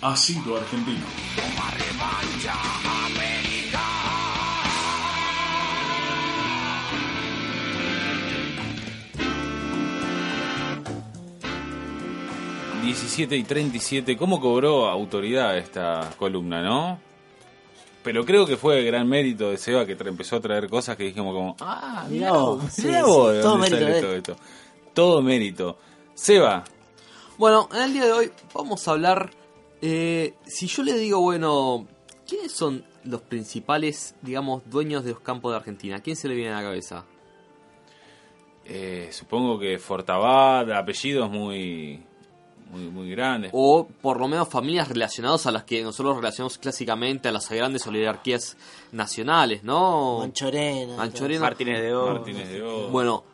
Ácido Argentino. 17 y 37. ¿Cómo cobró autoridad esta columna, no? Pero creo que fue gran mérito de Seba que empezó a traer cosas que dijimos como, ah, Mirá vos, sí, mirá sí, vos de todo dónde mérito sale de todo esto. Todo mérito. Seba, Bueno, en el día de hoy vamos a hablar. Eh, si yo le digo, bueno, ¿quiénes son los principales, digamos, dueños de los campos de Argentina? ¿Quién se le viene a la cabeza? eh, supongo que Fortabat, apellidos muy, muy, muy grandes. O por lo menos familias relacionadas a las que nosotros relacionamos clásicamente a las grandes oligarquías nacionales, ¿no? Manchorena. Manchorena. Martínez de O. Martínez de O. Bueno,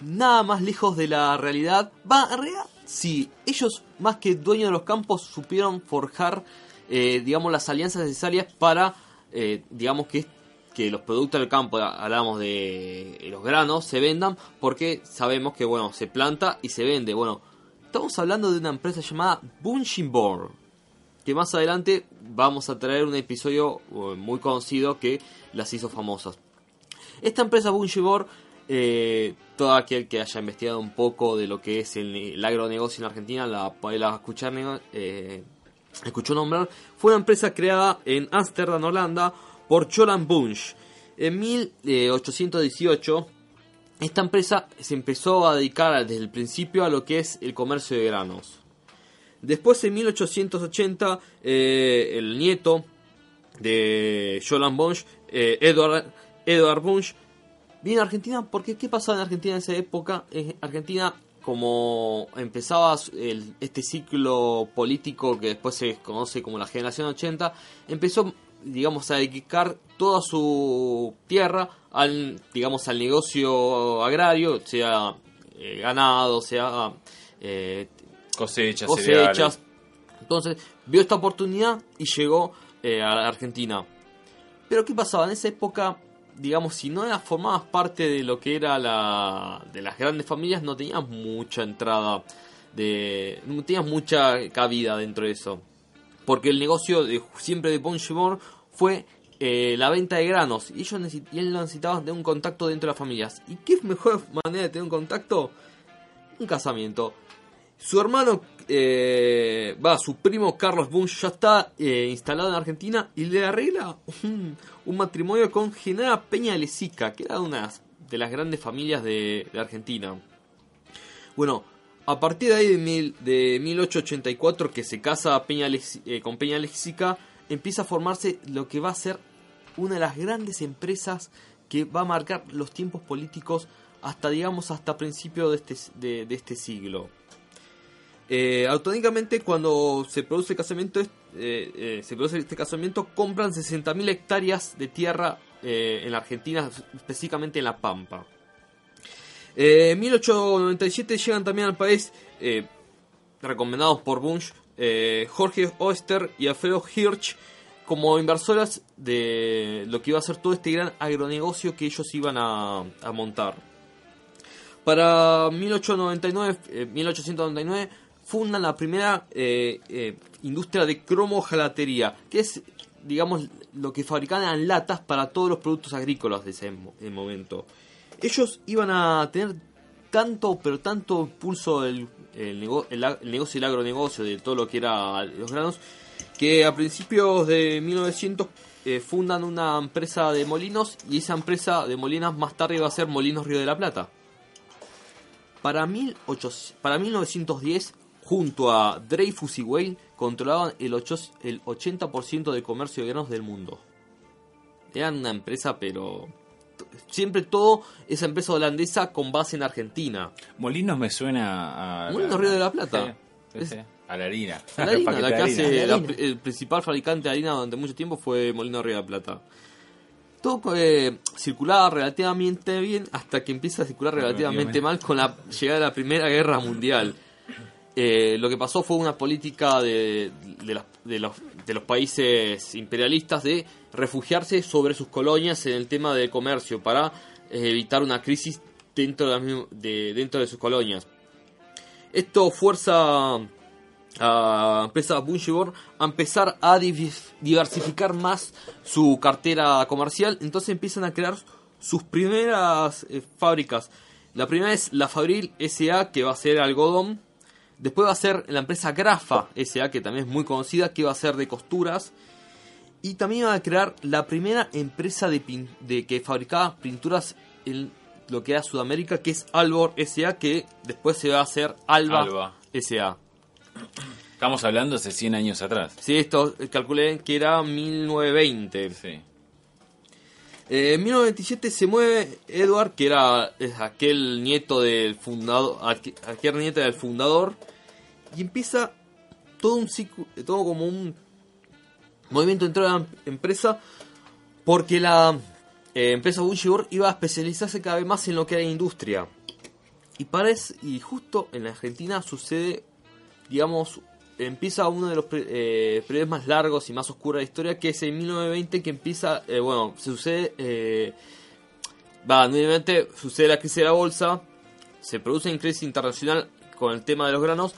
nada más lejos de la realidad. Va, en realidad, sí, ellos más que dueños de los campos supieron forjar, eh, digamos, las alianzas necesarias para, eh, digamos, que, que los productos del campo, hablamos de eh, los granos, se vendan porque sabemos que, bueno, se planta y se vende. Bueno, estamos hablando de una empresa llamada Bunchimborg que más adelante vamos a traer un episodio muy conocido que las hizo famosas. Esta empresa Bunchibor, eh, todo aquel que haya investigado un poco de lo que es el, el agronegocio en Argentina, la la escuchar, eh, escuchó nombrar, fue una empresa creada en Ámsterdam, Holanda, por Cholan Bunch. En 1818, esta empresa se empezó a dedicar desde el principio a lo que es el comercio de granos. Después, en 1880, eh, el nieto de Jolan Bunch, eh, Edward, Edward Bunch, viene a Argentina porque ¿qué pasaba en Argentina en esa época? En Argentina, como empezaba el- este ciclo político que después se conoce como la generación 80, empezó, digamos, a dedicar toda su tierra al, digamos, al negocio agrario, sea eh, ganado, sea eh, cosechas, cosechas. cereales. Entonces vio esta oportunidad y llegó eh, a Argentina. Pero ¿qué pasaba? En esa época, digamos, si no formabas parte de lo que era la de las grandes familias, no tenías mucha entrada, de, no tenías mucha cabida dentro de eso. Porque el negocio de, siempre de Bonchemor fue eh, la venta de granos. Y ellos necesi- y él necesitaba de un contacto dentro de las familias. ¿Y qué mejor manera de tener un contacto? Un casamiento. Su hermano, eh, va, su primo Carlos Bunch ya está eh, instalado en Argentina y le arregla un, matrimonio con Genara Peña Lezica, que era una de las grandes familias de, Argentina. Bueno, a partir de ahí de, mil- de 1884 que se casa eh, con Peña Lezica, empieza a formarse lo que va a ser una de las grandes empresas que va a marcar los tiempos políticos hasta, digamos, hasta principios de este, este siglo. Eh, cuando se produce el casamiento, eh, eh, se produce este casamiento, compran 60.000 hectáreas de tierra eh, en la Argentina, específicamente en La Pampa. En 1897 llegan también al país, recomendados por Bunch, Jorge Oester y Alfredo Hirsch como inversoras de lo que iba a ser todo este gran agronegocio que ellos iban a, a montar. Para 1899, eh, 1899 fundan la primera eh, eh, industria de cromojalatería, que es, digamos, lo que fabricaban latas para todos los productos agrícolas de ese mo- el momento. Ellos iban a tener tanto, pero tanto pulso del el, nego- el el negocio el agronegocio, de todo lo que era los granos, que a principios de 1900 eh, fundan una empresa de molinos y esa empresa de molinas más tarde va a ser Molinos Río de la Plata. Para, 1800 para 1910, junto a Dreyfus y Weil, controlaban el, ocho- el 80% del comercio de granos del mundo. Eran una empresa, pero siempre todo esa empresa holandesa con base en Argentina. Molinos me suena a. Molinos Río de la Plata. Sí, sí, sí. A la harina. La harina, la que harina. hace La el principal fabricante de harina durante mucho tiempo fue Molino Río de la Plata. Todo eh, circulaba relativamente bien hasta que empieza a circular relativamente mal con la llegada de la Primera Guerra Mundial. Eh, lo que pasó fue una política de, de, las- de los, de los países imperialistas de refugiarse sobre sus colonias en el tema del comercio para eh, evitar una crisis dentro de, dentro de sus colonias. Esto fuerza a la empresa Bungibor a empezar a div- diversificar más su cartera comercial. Entonces empiezan a crear sus primeras eh, fábricas. La primera es la Fabril SA, que va a ser algodón. Después va a ser la empresa Grafa SA, que también es muy conocida, que va a ser de costuras. Y también va a crear la primera empresa de, pin- de que fabricaba pinturas en lo que era Sudamérica, que es Albor SA, que después se va a hacer Alba, Alba. SA. Estamos hablando hace 100 años atrás. Sí, esto eh, calculé que era 1920. Sí. Eh, en 1927 se mueve Edward, que era aquel nieto del fundador, aqu- aquel nieto del fundador, y empieza todo un ciclo, todo como un movimiento dentro de la em- empresa, porque la eh, empresa Bungibor iba a especializarse cada vez más en lo que era industria. Y parece, y justo en la Argentina sucede, digamos, empieza uno de los eh, periodos más largos y más oscuros de la historia, que es en 1920 que empieza, eh, bueno, se sucede, eh, va, nuevamente sucede la crisis de la bolsa, se produce una crisis internacional con el tema de los granos,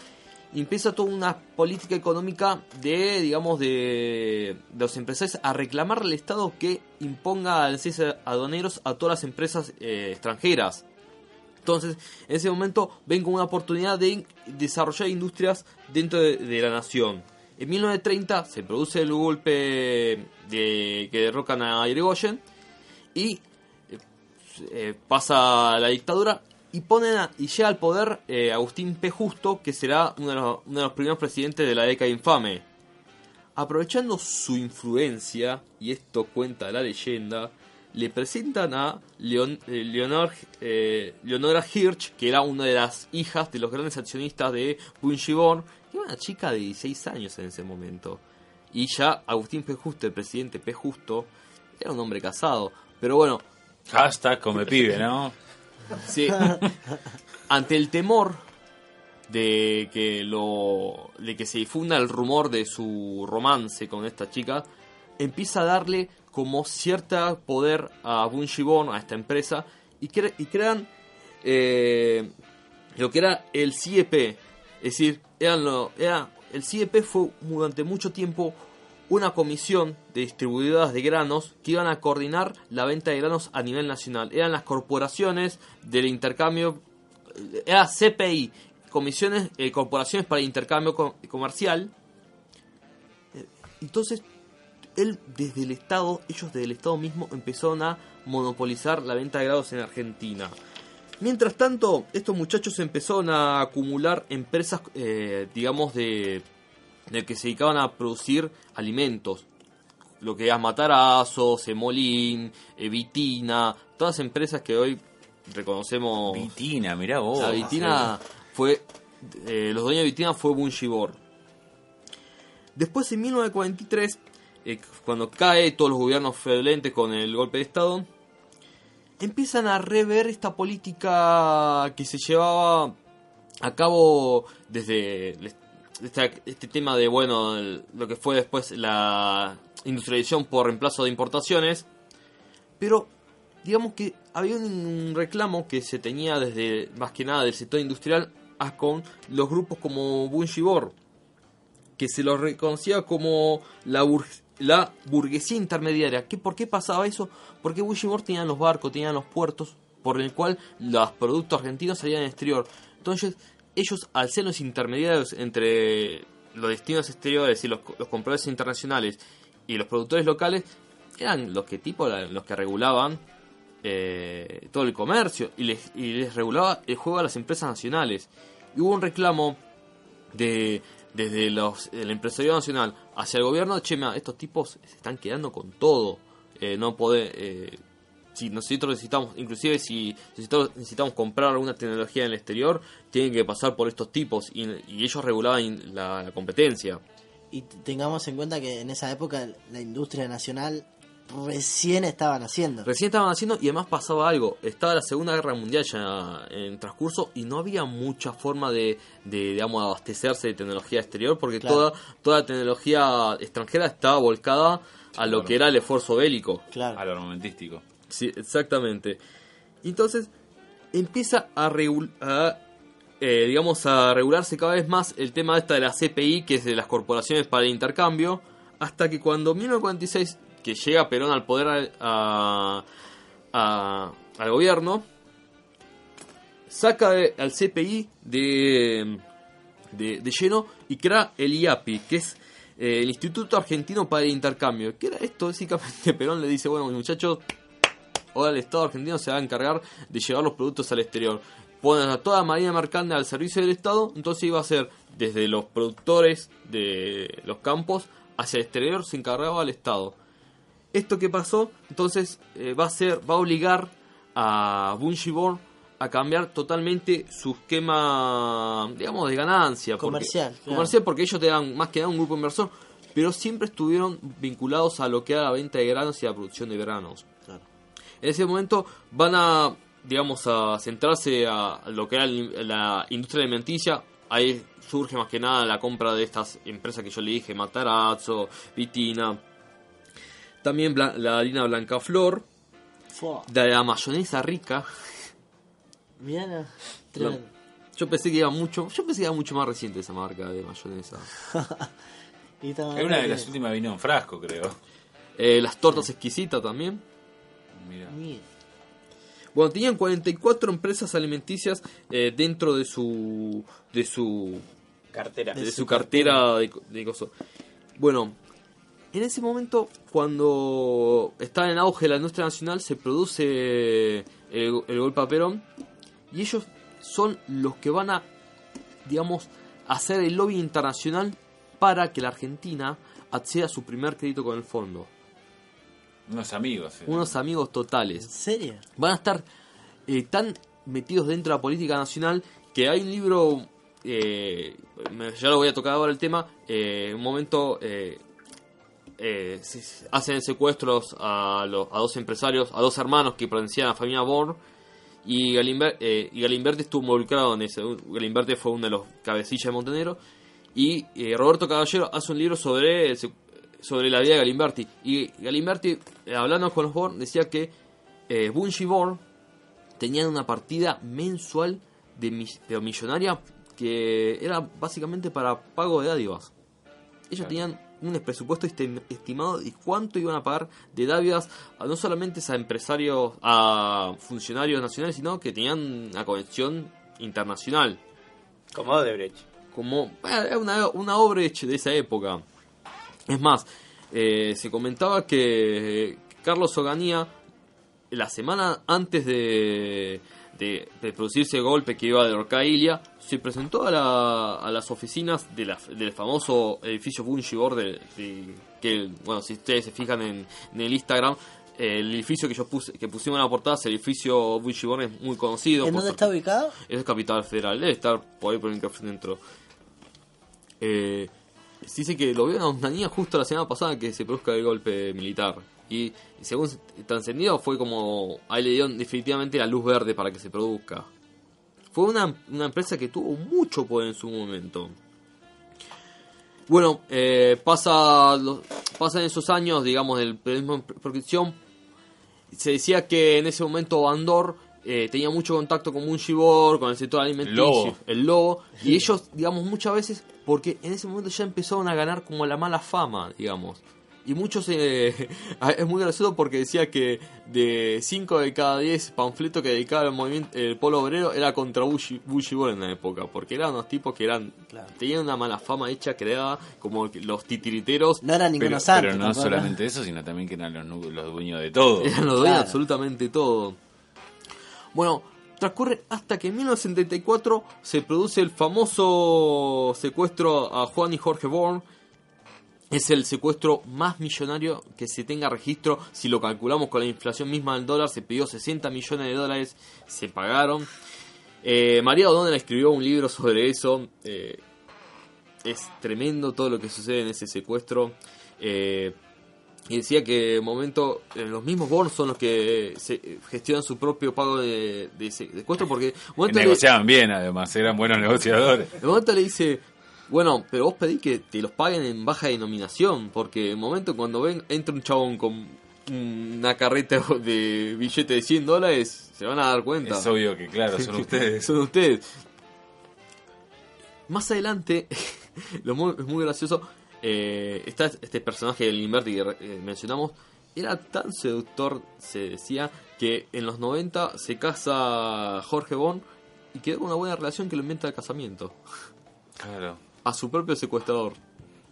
empieza toda una política económica de, digamos, de, de los empresarios a reclamar al Estado que imponga aranceles aduaneros a todas las empresas eh, extranjeras. Entonces, en ese momento ven como una oportunidad de desarrollar industrias dentro de, la nación. En 1930 se produce el golpe de, que derrocan a Irigoyen y eh, eh, pasa la dictadura y ponen y llega al poder eh, Agustín P. Justo, que será uno de, los, uno de los primeros presidentes de la década infame. Aprovechando su influencia, y esto cuenta la leyenda, le presentan a Leon- eh, Leonor, eh, Leonora Hirsch, que era una de las hijas de los grandes accionistas de Bungibor, que era una chica de 16 años en ese momento. Y ya Agustín P. Justo, el presidente P. Justo, era un hombre casado. Pero bueno, Hashtag come pibe, ¿no? Sí. Ante el temor de que lo de que se difunda el rumor de su romance con esta chica, empieza a darle como cierta poder a Bungibon, a esta empresa, y, cre- y crean eh, lo que era el CIEP. Es decir, lo, era, el CIEP fue durante mucho tiempo una comisión de distribuidoras de granos que iban a coordinar la venta de granos a nivel nacional. Eran las corporaciones del intercambio, era CPI, comisiones, eh, corporaciones para el intercambio co- comercial. Entonces, él desde el Estado, ellos desde el Estado mismo empezaron a monopolizar la venta de granos en Argentina. Mientras tanto, estos muchachos empezaron a acumular empresas, eh, digamos, de, de que se dedicaban a producir alimentos. Lo que es Matarazzo, Semolín, eh, Vitina, todas empresas que hoy reconocemos. Vitina, mirá vos. La Vitina fue. eh, los dueños de Vitina fue Bungibor. Después, en 1943, eh, cuando cae todos los gobiernos fraudulentos con el golpe de Estado, empiezan a rever esta política que se llevaba a cabo desde este tema de, bueno, lo que fue después la industrialización por reemplazo de importaciones. Pero digamos que había un reclamo que se tenía desde más que nada del sector industrial a con los grupos como Bungibor, que se los reconocía como la, la burguesía intermediaria. ¿Qué, ¿Por qué pasaba eso? Porque Bungibor tenían los barcos, tenían los puertos, por el cual los productos argentinos salían al exterior. Entonces, ellos, al ser los intermediarios entre los destinos exteriores y los, los compradores internacionales y los productores locales, eran los que tipo los que regulaban eh, todo el comercio y les, y les regulaba el juego a las empresas nacionales. Y hubo un reclamo de desde los el empresario nacional hacia el gobierno, che, mira, estos tipos se están quedando con todo. Eh, no poder, eh, si nosotros necesitamos, inclusive si necesitamos, necesitamos comprar alguna tecnología en el exterior, tienen que pasar por estos tipos y, ellos regulaban la, competencia. Y tengamos en cuenta que en esa época la industria nacional recién estaba naciendo. Recién estaban haciendo y además pasaba algo. Estaba la Segunda Guerra Mundial ya en transcurso y no había mucha forma de, de digamos, abastecerse de tecnología exterior porque Claro. toda, toda la tecnología extranjera estaba volcada a lo Claro. que era el esfuerzo bélico. Claro. Al armamentístico. Sí, exactamente. Entonces empieza a, regul- a eh, digamos, a regularse cada vez más el tema esta de la CPI, que es de las corporaciones para el intercambio, hasta que cuando en 1946, que llega Perón al poder al gobierno, saca al CPI de, de, lleno y crea el IAPI, que es eh, el Instituto Argentino para el Intercambio. Que era esto, básicamente Perón le dice, bueno muchachos, ahora el Estado argentino se va a encargar de llevar los productos al exterior. Ponen a toda marina mercante al servicio del Estado, entonces iba a ser desde los productores de los campos hacia el exterior, se encargaba al Estado. Esto que pasó, entonces eh, va a ser, va a obligar a Bungiborn a cambiar totalmente su esquema, digamos, de ganancia. porque- Comercial, claro. Comercial porque ellos tenían más que nada un grupo inversor, pero siempre estuvieron vinculados a lo que era la venta de granos y la producción de granos. Claro. En ese momento van a, digamos, a centrarse a lo que era la industria alimenticia. Ahí surge más que nada la compra de estas empresas que yo le dije, Matarazzo, Vitina. También la harina Blanca Flor, Fua, de la mayonesa rica. mirá, tremendo. Yo pensé que iba mucho, yo pensé que era mucho más reciente esa marca de mayonesa. Y Es una de las últimas vino en frasco, creo. Eh, las tortas exquisitas también. Mira. Bueno, tenían 44 empresas alimenticias eh, dentro de su de su Cartera. de, De su su cartera de, de coso. Bueno, en ese momento, cuando está en auge la industria nacional, se produce el, el golpe a Perón y ellos son los que van a, digamos, hacer el lobby internacional para que la Argentina acceda a su primer crédito con el fondo. Unos amigos. eh. Unos amigos ¿en totales. serio? Van a estar eh, tan metidos dentro de la política nacional que hay un libro, eh, ya lo voy a tocar ahora el tema, eh, un momento eh, eh, hacen secuestros a, los, a dos empresarios, a dos hermanos que pertenecían a la familia Born y, Galimber- eh, y Galimberti estuvo involucrado en ese. Galimberti fue uno de los cabecillas de Montenegro y eh, Roberto Caballero hace un libro sobre sobre la vida de Galimberti y Galimberti hablando con los Born decía que eh, Bungie Born tenían una partida mensual de, millonaria que era básicamente para pago de dádivas. Ellos Claro. tenían un presupuesto este- estimado de cuánto iban a pagar de dádivas a no solamente a empresarios, a funcionarios nacionales, sino que tenían una conexión internacional. Como Odebrecht. Como era una, una obra hecha de esa época. Es más, eh, se comentaba que Carlos Oganía, la semana antes de, de, de producirse el golpe que iba de Orcailia, se presentó a, la- a las oficinas de la- del famoso edificio Bungibor, de, de- que, bueno, si ustedes se fijan en, en el Instagram, eh, el edificio que yo puse, que pusimos en la portada, el edificio Bungibor es muy conocido. ¿En dónde está ubicado? es Capital Federal, debe estar por ahí por el centro. Eh, se dice que lo vio en Ontanía justo la semana pasada que se produzca el golpe militar. Y según está encendido, fue como. Ahí le dieron definitivamente la luz verde para que se produzca. Fue una, una empresa que tuvo mucho poder en su momento. Bueno, eh, pasa los- pasan esos años, digamos, del periodismo en prescripción. Se decía que en ese momento Bandor eh, tenía mucho contacto con Mungibor, con el sector alimenticio, Lobo. el lobo, y ellos, digamos, muchas veces, porque en ese momento ya empezaron a ganar como la mala fama, digamos. Y muchos, eh, es muy gracioso porque decía que de 5 de cada 10 panfletos que dedicaba el movimiento, el polo obrero era contra Bushi, Bushibor en la época, porque eran unos tipos que eran, Claro. tenían una mala fama hecha, creada, como los titiriteros, No era ninguno santo. pero no tampoco. solamente eso, sino también que eran los, los dueños de todo. Eran los dueños de absolutamente todo. Bueno, transcurre hasta que en 1974 se produce el famoso secuestro a Juan y Jorge Born. Es el secuestro más millonario que se tenga registro. Si lo calculamos con la inflación misma del dólar, se pidió 60 millones de dólares, se pagaron. Eh, María O'Donnell escribió un libro sobre eso. eh, es tremendo todo lo que sucede en ese secuestro. Eh, y decía que de momento eh, los mismos Born son los que se, gestionan su propio pago de, secuestro porque le, negociaban bien, además, eran buenos negociadores. de momento le dice bueno pero vos pedí que te los paguen en baja denominación porque de momento cuando ven entra un chabón con una carreta de billete de 100 dólares se van a dar cuenta Es obvio que, claro, son ustedes. son ustedes Más adelante, lo muy, es muy gracioso, eh, está este personaje del Inverti que eh, mencionamos, era tan seductor, se decía, que en los 90 se casa Jorge Bon y quedó con una buena relación que lo inventa el casamiento. Claro. A su propio secuestrador.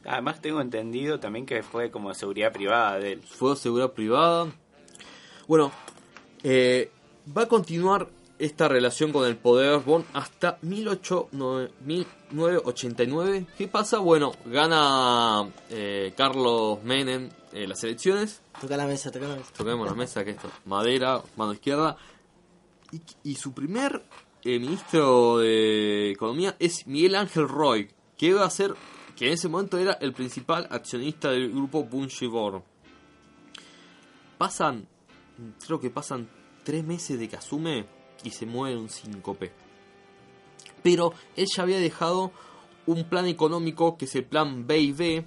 Además tengo entendido también que fue como seguridad privada de él. Fue seguridad privada. Bueno, eh, va a continuar esta relación con el poder Bond hasta 1809 1989. ¿Qué pasa? Bueno, gana eh, Carlos Menem eh, las elecciones. Toca la mesa, toca la mesa. Toquemos la mesa, que esto, madera, mano izquierda. Y, y su primer eh, ministro de Economía es Miguel Ángel Roy, que iba a ser, que en ese momento era el principal accionista del grupo Bunchibor. Pasan, creo que pasan tres meses de que asume y se muere un síncope. Pero él ya había dejado un plan económico que es el plan B y B,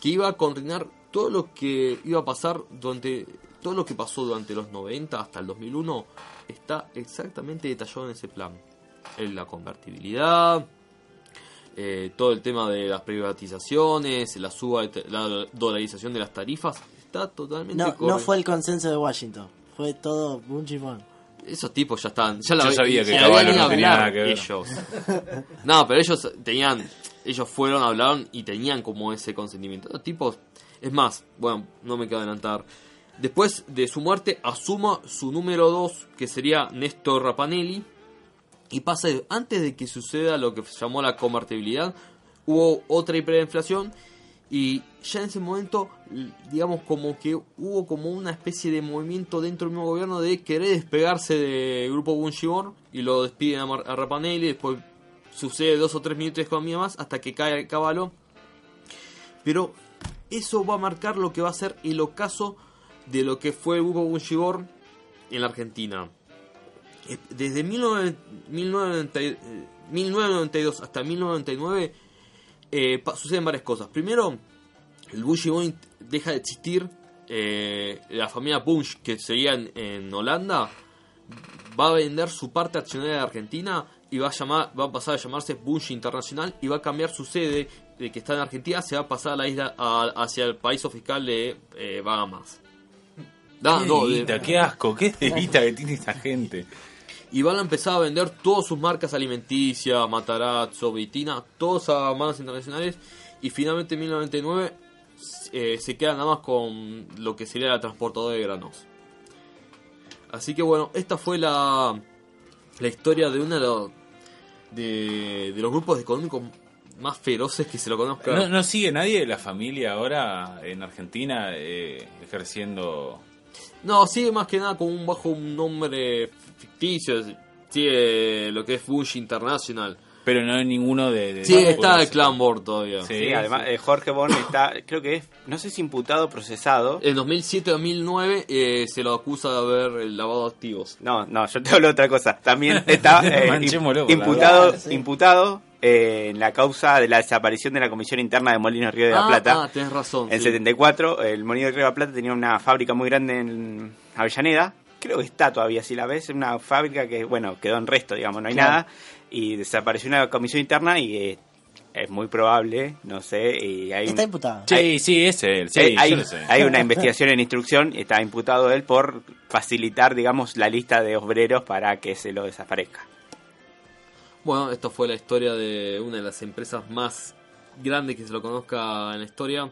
que iba a coordinar todo lo que iba a pasar durante todo lo que pasó durante los 90 hasta el 2001 está exactamente detallado en ese plan. En la convertibilidad, eh, todo el tema de las privatizaciones, la suba, de- la dolarización de las tarifas, está totalmente No, no fue el consenso de Washington. Fue todo Bungie Bond. Esos tipos ya están. Ya la Yo sabía que Caballo no tenía nada que ver. Ellos. No, pero ellos tenían. Ellos fueron, hablaron y tenían como ese consentimiento. Los tipos. Es más, bueno, no me quiero adelantar. Después de su muerte, asuma su número 2, que sería Néstor Rapanelli. Y pasa, antes de que suceda lo que se llamó la convertibilidad, hubo otra hiperinflación. Y ya en ese momento, digamos como que hubo como una especie de movimiento dentro del mismo gobierno de querer despegarse del grupo Bunchibor y lo despiden a, Rapanelli. Después sucede dos o tres minutos de economía más hasta que cae el caballo. Pero eso va a marcar lo que va a ser el ocaso de lo que fue el grupo Bunchibor en la Argentina. Eh, Desde 19 1990 eh, 1992 hasta 1999 eh, suceden varias cosas. Primero, el Bungie Boy deja de existir. eh, la familia Bunch, que seguía en, en Holanda, va a vender su parte accionaria de Argentina y va a, llamar, va a pasar a llamarse Bunge Internacional y va a cambiar su sede de que está en Argentina, se va a pasar a la isla a- hacia el país fiscal de eh, Bahamas. No, no, de- qué asco, qué de guita que tiene esta gente. Y van a empezar a vender todas sus marcas alimenticias, Matarazzo, Vitina, todas a manos internacionales. Y finalmente en 1999 eh, se queda nada más con lo que sería la transportadora de granos. Así que bueno, esta fue la, la historia de uno de los, de, de los grupos económicos más feroces que se lo conozca. ¿No, no sigue nadie de la familia ahora en Argentina eh, ejerciendo? No, sigue más que nada como un bajo un nombre ficticio. Sigue lo que es Bush International. Pero no hay ninguno de... de Sí, está el Clan Bor todavía. Sí. Sí, además eh, Jorge Bon está, creo que es, no sé si imputado o procesado. En 2007-2009 eh, se lo acusa de haber lavado activos. No, no, yo te hablo de otra cosa. También está eh, imputado, verdad, sí. imputado eh, en la causa de la desaparición de la Comisión Interna de Molinos Río de la ah, Plata. ah, tenés razón. En sí. 74, el Molino de Río de la Plata tenía una fábrica muy grande en Avellaneda. Creo que está todavía, si la ves, es una fábrica que, bueno, quedó en resto, digamos, no hay Claro. nada. Y desapareció una comisión interna y eh, es muy probable, no sé, y hay, un- Está imputado. Sí, sí, es él, sí, hay, yo lo sé. hay una investigación en instrucción y está imputado él por facilitar, digamos, la lista de obreros para que se lo desaparezca. Bueno, esto fue la historia de una de las empresas más grandes que se lo conozca en la historia.